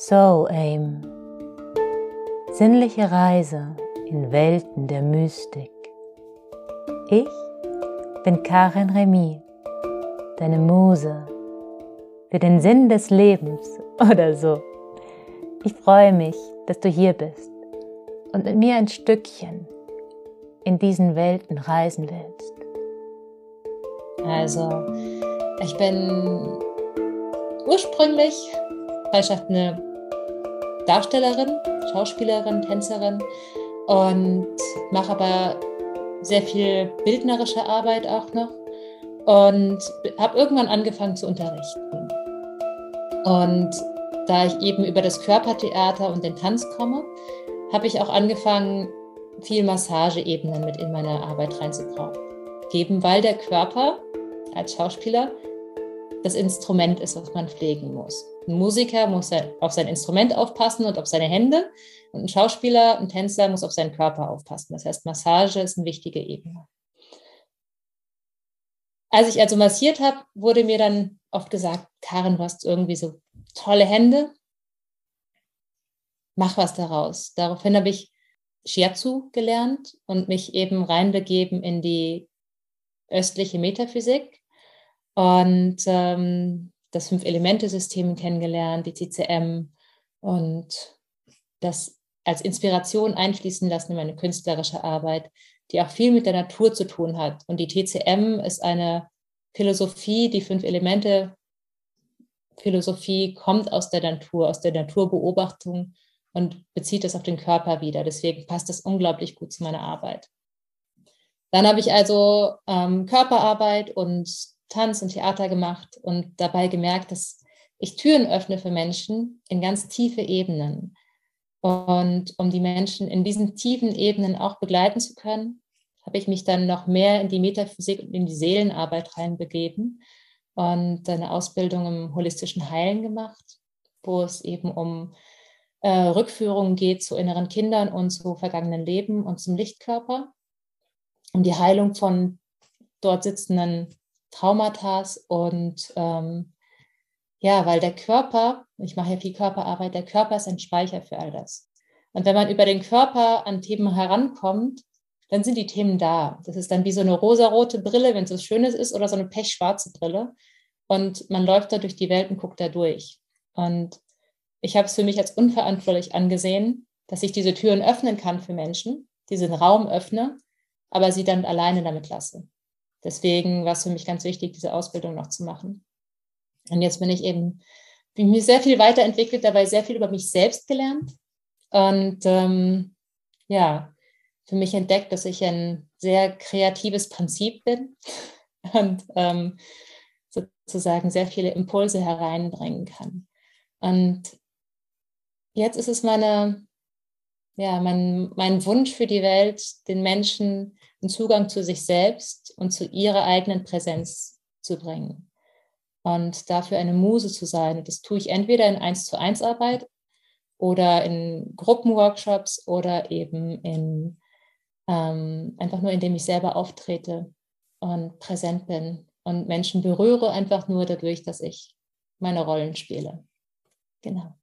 Soul Aim. Sinnliche Reise in Welten der Mystik. Ich bin Karin Remy, deine Muse für den Sinn des Lebens oder so. Ich freue mich, dass du hier bist und mit mir ein Stückchen in diesen Welten reisen willst. Also, ich bin ursprünglich Freundschaft eine Darstellerin, Schauspielerin, Tänzerin und mache aber sehr viel bildnerische Arbeit auch noch und habe irgendwann angefangen zu unterrichten. Und da ich eben über das Körpertheater und den Tanz komme, habe ich auch angefangen, viel Massageebenen mit in meine Arbeit reinzugeben, weil der Körper als Schauspieler das Instrument ist, was man pflegen muss. Ein Musiker muss auf sein Instrument aufpassen und auf seine Hände. Und ein Schauspieler, ein Tänzer muss auf seinen Körper aufpassen. Das heißt, Massage ist eine wichtige Ebene. Als ich also massiert habe, wurde mir dann oft gesagt, Karin, du hast irgendwie so tolle Hände. Mach was daraus. Daraufhin habe ich Shiatsu gelernt und mich eben reinbegeben in die östliche Metaphysik und ähm, das Fünf-Elemente-System kennengelernt, die TCM und das als Inspiration einfließen lassen in meine künstlerische Arbeit, die auch viel mit der Natur zu tun hat. Und die TCM ist eine Philosophie, die Fünf-Elemente Philosophie kommt aus der Natur, aus der Naturbeobachtung und bezieht es auf den Körper wieder. Deswegen passt das unglaublich gut zu meiner Arbeit. Dann habe ich also ähm, Körperarbeit und Tanz und Theater gemacht und dabei gemerkt, dass ich Türen öffne für Menschen in ganz tiefe Ebenen. Und um die Menschen in diesen tiefen Ebenen auch begleiten zu können, habe ich mich dann noch mehr in die Metaphysik und in die Seelenarbeit reinbegeben und eine Ausbildung im holistischen Heilen gemacht, wo es eben um äh, Rückführungen geht zu inneren Kindern und zu vergangenen Leben und zum Lichtkörper, um die Heilung von dort sitzenden Traumata und ähm, ja, weil der Körper, ich mache ja viel Körperarbeit, der Körper ist ein Speicher für all das. Und wenn man über den Körper an Themen herankommt, dann sind die Themen da. Das ist dann wie so eine rosarote Brille, wenn es so Schönes ist, oder so eine pechschwarze Brille. Und man läuft da durch die Welt und guckt da durch. Und ich habe es für mich als unverantwortlich angesehen, dass ich diese Türen öffnen kann für Menschen, diesen Raum öffne, aber sie dann alleine damit lasse. Deswegen war es für mich ganz wichtig, diese Ausbildung noch zu machen. Und jetzt bin ich eben, bin mir sehr viel weiterentwickelt, dabei sehr viel über mich selbst gelernt. Und ähm, ja, für mich entdeckt, dass ich ein sehr kreatives Prinzip bin und ähm, sozusagen sehr viele Impulse hereinbringen kann. Und jetzt ist es meine, ja, mein, mein Wunsch für die Welt, den Menschen einen Zugang zu sich selbst und zu ihrer eigenen Präsenz zu bringen. Und dafür eine Muse zu sein. das tue ich entweder in 1 zu 1 Arbeit oder in Gruppenworkshops oder eben in ähm, einfach nur, indem ich selber auftrete und präsent bin und Menschen berühre, einfach nur dadurch, dass ich meine Rollen spiele. Genau.